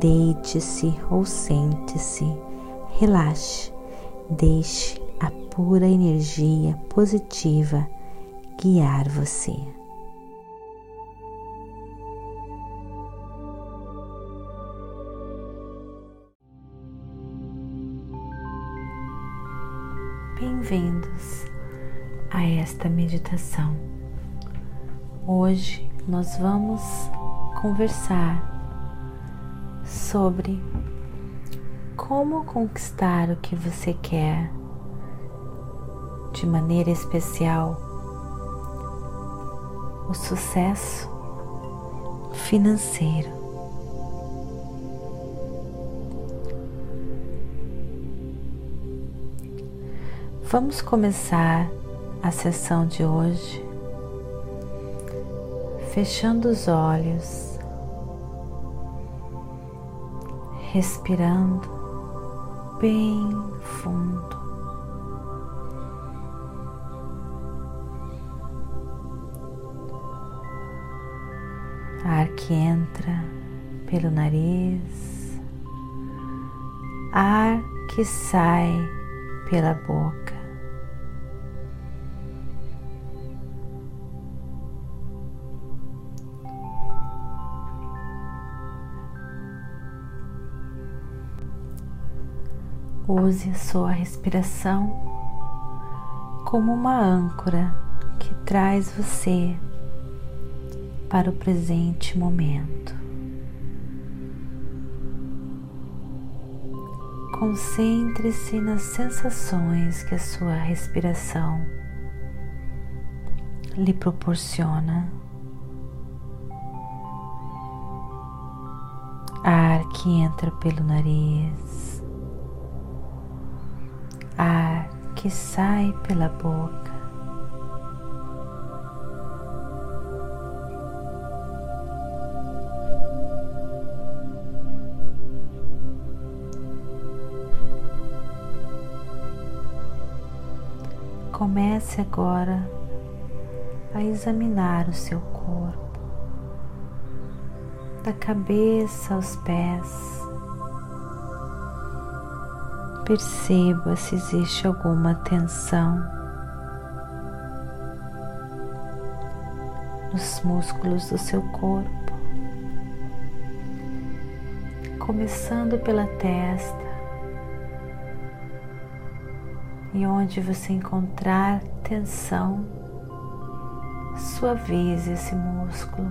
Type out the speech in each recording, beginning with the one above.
Deite-se ou sente-se, relaxe, deixe a pura energia positiva guiar você. Bem-vindos a esta meditação. Hoje nós vamos conversar sobre como conquistar o que você quer de maneira especial, o sucesso financeiro. Vamos começar a sessão de hoje fechando os olhos respirando bem fundo. Ar que entra pelo nariz, ar que sai pela boca. Use a sua respiração como uma âncora que traz você para o presente momento. Concentre-se nas sensações que a sua respiração lhe proporciona. Ar que entra pelo nariz ar que sai pela boca. Comece agora a examinar o seu corpo, da cabeça aos pés. Perceba se existe alguma tensão nos músculos do seu corpo, começando pela testa. E onde você encontrar tensão, suavize esse músculo.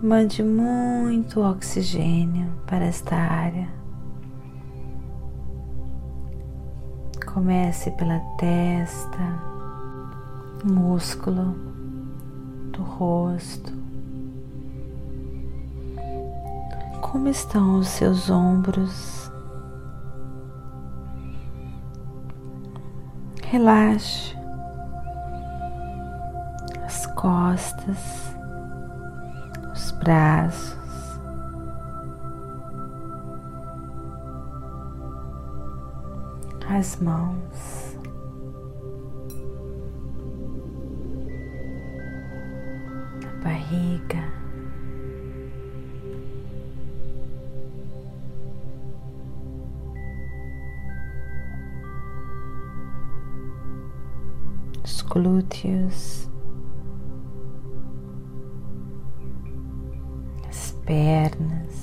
Mande muito oxigênio para esta área. Comece pela testa, músculo do rosto. Como estão os seus ombros? Relaxe as costas, os braços. As mãos. A barriga. Os glúteos. As pernas.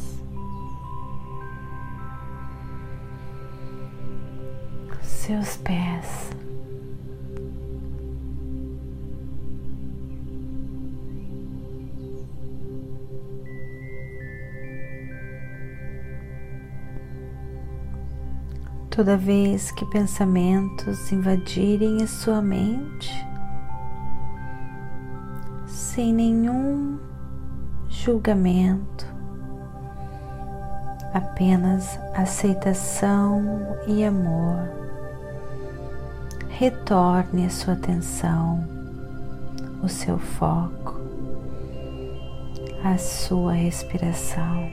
Seus pés. Toda vez que pensamentos invadirem a sua mente, sem nenhum julgamento, apenas aceitação e amor. Retorne a sua atenção, o seu foco, a sua respiração.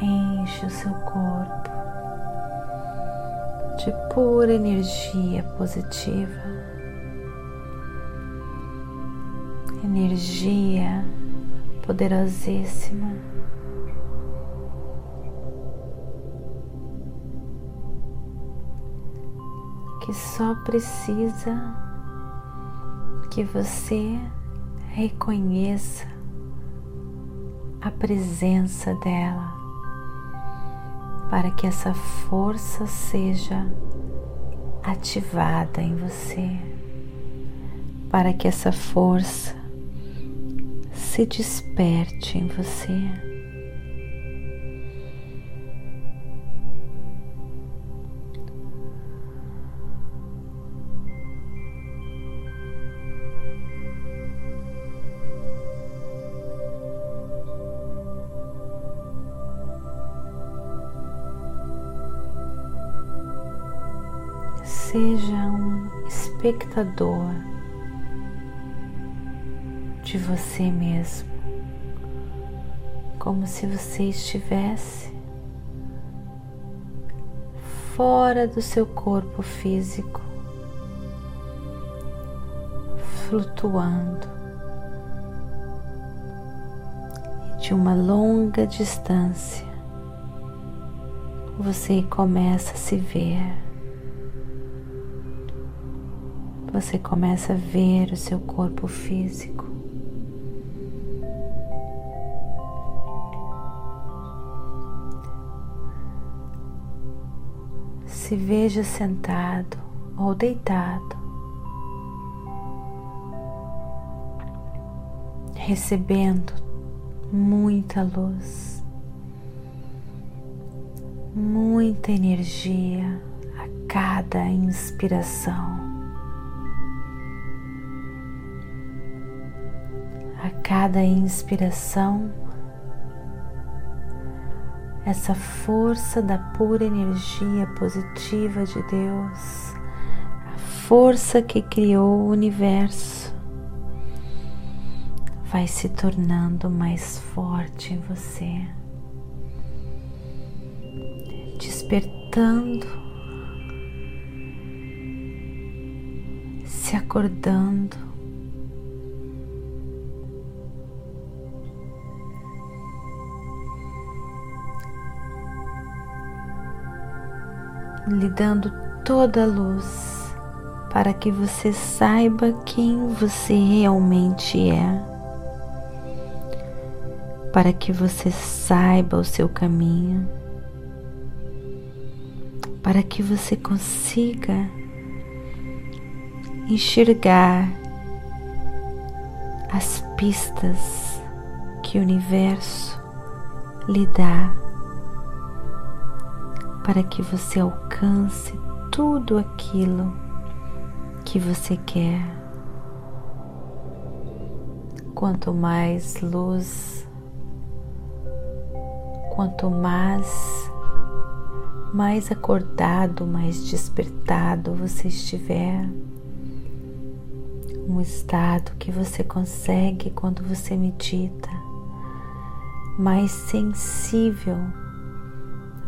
enche o seu corpo de pura energia positiva, energia poderosíssima. Que só precisa que você reconheça a presença dela para que essa força seja ativada em você, para que essa força se desperte em você. seja um espectador de você mesmo, como se você estivesse fora do seu corpo físico, flutuando de uma longa distância. Você começa a se ver você começa a ver o seu corpo físico. Se veja sentado ou deitado, recebendo muita luz, muita energia a cada inspiração. a cada inspiração, essa força da pura energia positiva de Deus, a força que criou o universo, vai se tornando mais forte em você, despertando, se acordando lhe dando toda a luz para que você saiba quem você realmente é, para que você saiba o seu caminho, para que você consiga enxergar as pistas que o universo lhe dá para que você alcance tudo aquilo que você quer. Quanto mais luz, quanto mais mais acordado, mais despertado você estiver, um estado que você consegue quando você medita, mais sensível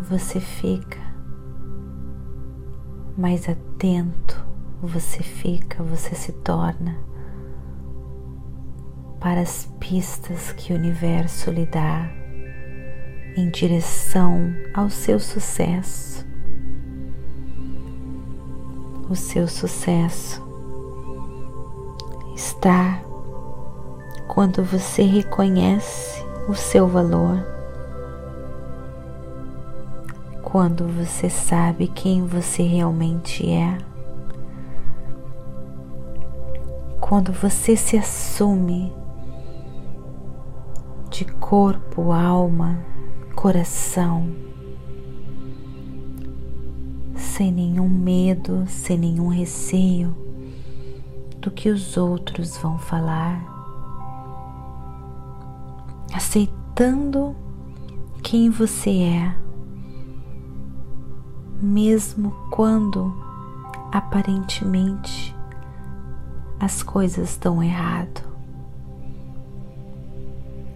você fica, mais atento você fica, você se torna para as pistas que o universo lhe dá em direção ao seu sucesso. O seu sucesso está quando você reconhece o seu valor quando você sabe quem você realmente é, quando você se assume de corpo, alma, coração, sem nenhum medo, sem nenhum receio do que os outros vão falar, aceitando quem você é, mesmo quando aparentemente as coisas estão errado.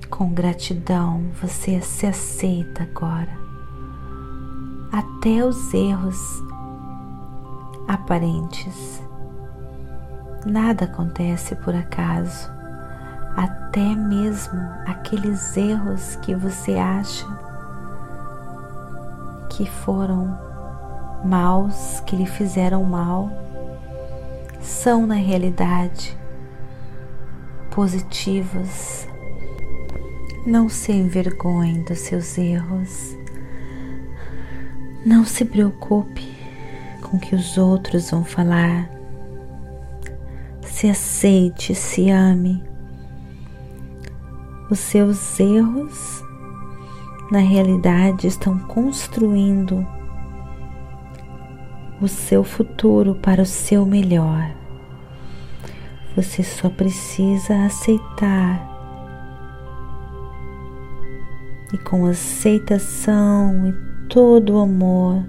Com gratidão você se aceita agora, até os erros aparentes. Nada acontece por acaso, até mesmo aqueles erros que você acha que foram maus, que lhe fizeram mal, são na realidade positivos. Não se envergonhe dos seus erros. Não se preocupe com o que os outros vão falar se aceite, se ame. Os seus erros, na realidade, estão construindo o seu futuro para o seu melhor. Você só precisa aceitar. E com aceitação e todo o amor,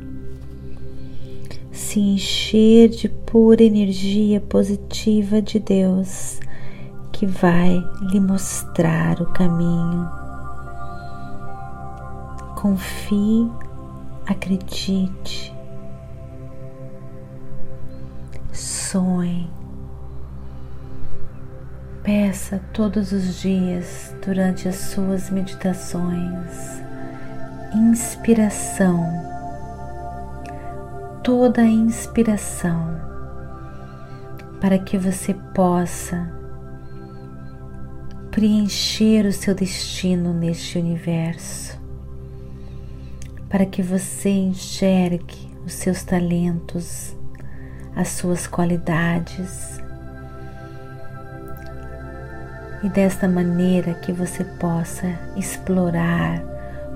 se encher de pura energia positiva de Deus que vai lhe mostrar o caminho. Confie, acredite, sonhe. Peça todos os dias durante as suas meditações. Inspiração. Toda a inspiração. Para que você possa preencher o seu destino neste universo, para que você enxergue os seus talentos, as suas qualidades. E desta maneira que você possa explorar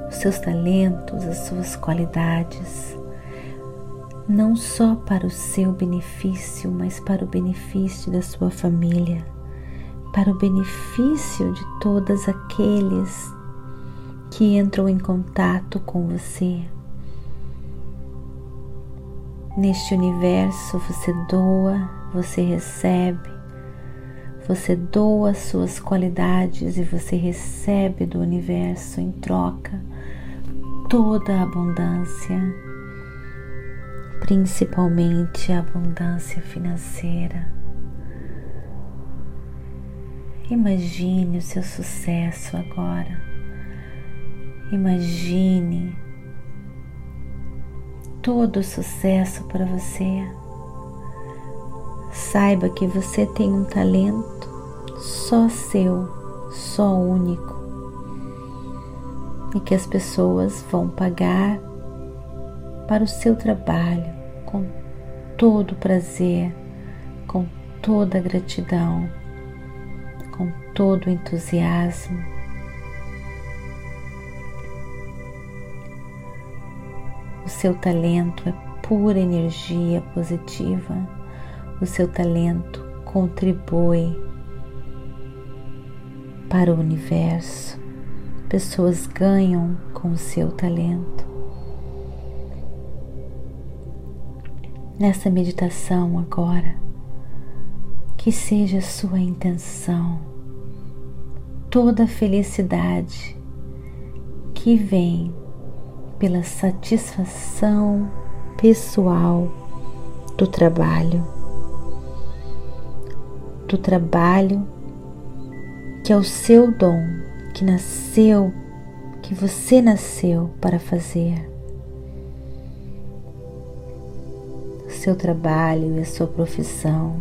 os seus talentos, as suas qualidades não só para o seu benefício, mas para o benefício da sua família, para o benefício de todos aqueles que entram em contato com você. Neste universo você doa, você recebe, você doa suas qualidades e você recebe do universo em troca toda a abundância principalmente a abundância financeira. Imagine o seu sucesso agora. Imagine todo sucesso para você. Saiba que você tem um talento só seu, só único, e que as pessoas vão pagar para o seu trabalho com todo prazer, com toda gratidão, com todo entusiasmo. O seu talento é pura energia positiva, o seu talento contribui para o universo. Pessoas ganham com o seu talento. nessa meditação agora, que seja a sua intenção, toda a felicidade que vem pela satisfação pessoal do trabalho, do trabalho que é o seu dom, que nasceu, que você nasceu para fazer. seu trabalho e a sua profissão.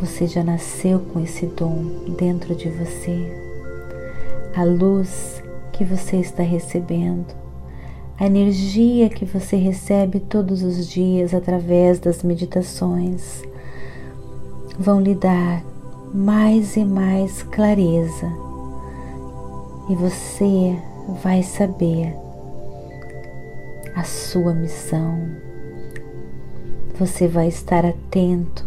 Você já nasceu com esse dom dentro de você. A luz que você está recebendo, a energia que você recebe todos os dias através das meditações, vão lhe dar mais e mais clareza e você vai saber a sua missão você vai estar atento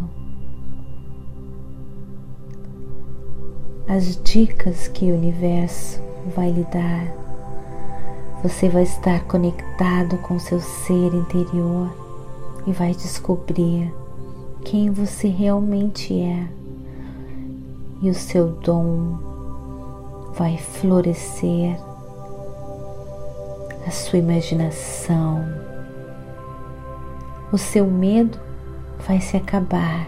às dicas que o universo vai lhe dar. Você vai estar conectado com seu ser interior e vai descobrir quem você realmente é. E o seu dom vai florescer, a sua imaginação, o seu medo vai se acabar.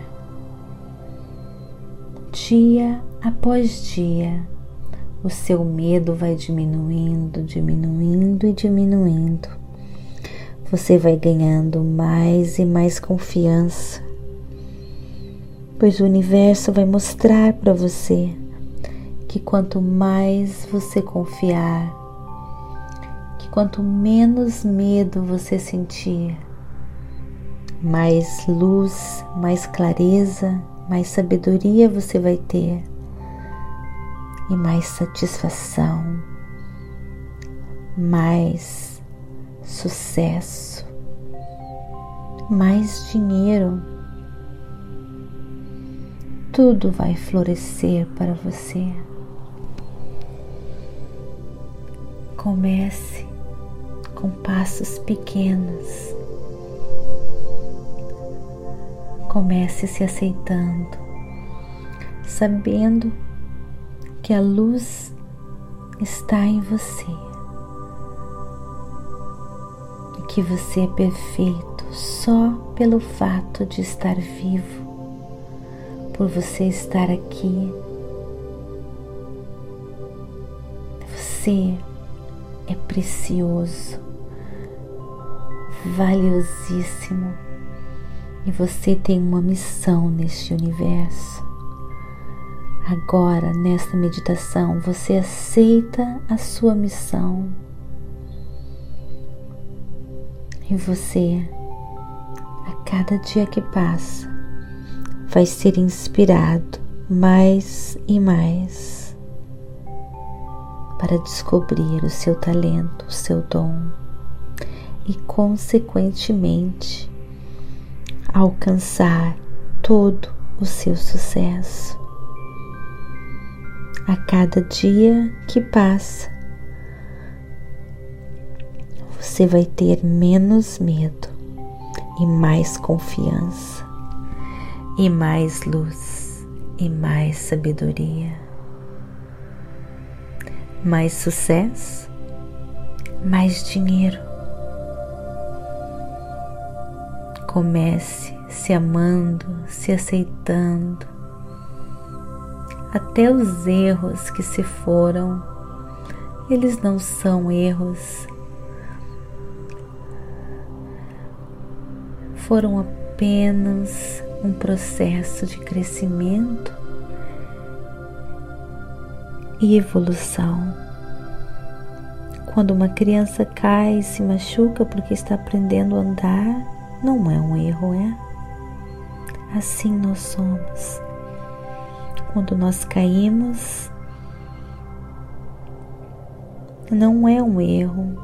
Dia após dia, o seu medo vai diminuindo, diminuindo e diminuindo. Você vai ganhando mais e mais confiança, pois o universo vai mostrar para você que quanto mais você confiar, que quanto menos medo você sentir, mais luz, mais clareza, mais sabedoria você vai ter e mais satisfação, mais sucesso, mais dinheiro. Tudo vai florescer para você. Comece com passos pequenos Comece se aceitando, sabendo que a luz está em você e que você é perfeito só pelo fato de estar vivo, por você estar aqui. Você é precioso, valiosíssimo e você tem uma missão neste universo. Agora, nesta meditação, você aceita a sua missão e você, a cada dia que passa, vai ser inspirado mais e mais para descobrir o seu talento, o seu dom e, consequentemente, alcançar todo o seu sucesso. A cada dia que passa, você vai ter menos medo e mais confiança, e mais luz e mais sabedoria, mais sucesso, mais dinheiro Comece se amando, se aceitando. Até os erros que se foram, eles não são erros, foram apenas um processo de crescimento e evolução. Quando uma criança cai e se machuca porque está aprendendo a andar, não é um erro, é? Assim nós somos. Quando nós caímos, não é um erro,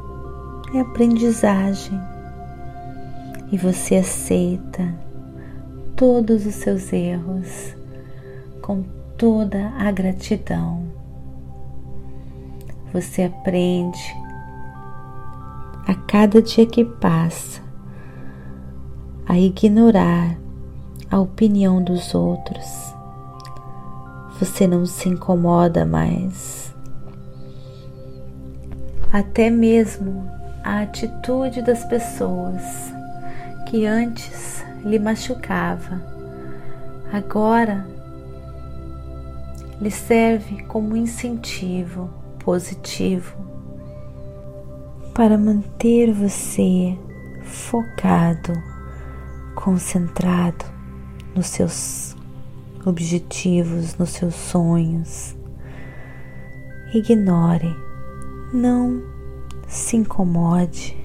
é aprendizagem. E você aceita todos os seus erros com toda a gratidão. Você aprende a cada dia que passa a ignorar a opinião dos outros. Você não se incomoda mais. Até mesmo a atitude das pessoas que antes lhe machucava, agora lhe serve como incentivo positivo para manter você focado concentrado nos seus objetivos, nos seus sonhos. Ignore, não se incomode,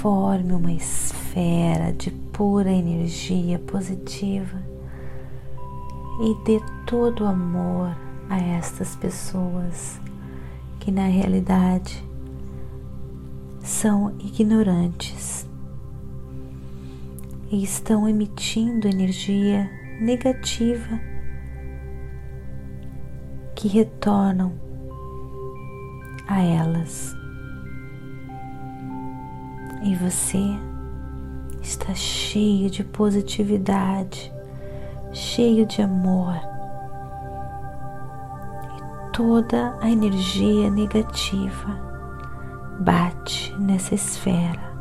forme uma esfera de pura energia positiva e dê todo o amor a estas pessoas que na realidade são ignorantes e estão emitindo energia negativa que retornam a elas. E você está cheio de positividade, cheio de amor. E toda a energia negativa bate nessa esfera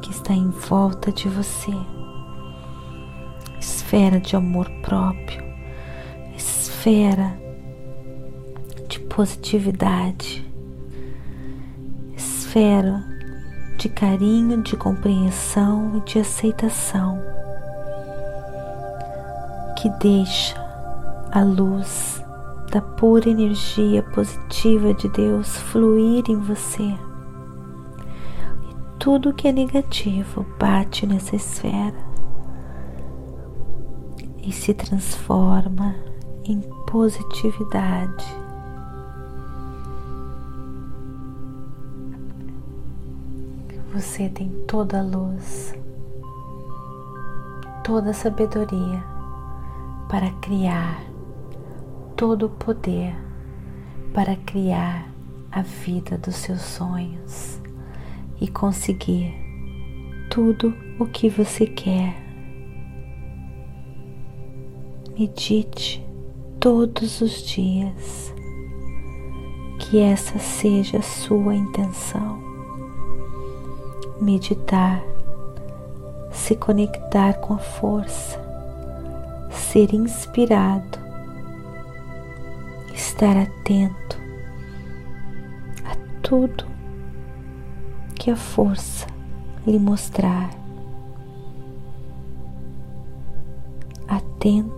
que está em volta de você. Esfera de amor próprio, esfera de positividade, esfera de carinho, de compreensão e de aceitação que deixa a luz da pura energia positiva de Deus fluir em você. E tudo que é negativo bate nessa esfera e se transforma em positividade. Você tem toda a luz, toda a sabedoria para criar todo o poder para criar a vida dos seus sonhos e conseguir tudo o que você quer. Medite todos os dias, que essa seja a sua intenção. Meditar, se conectar com a força, ser inspirado estar atento a tudo que a força lhe mostrar, atento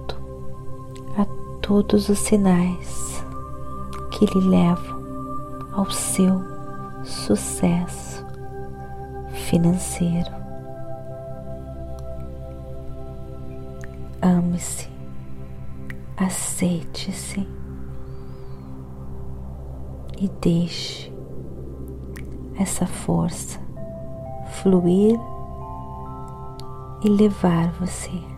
todos os sinais que lhe levam ao seu sucesso financeiro. Ame-se, aceite-se e deixe essa força fluir e levar você.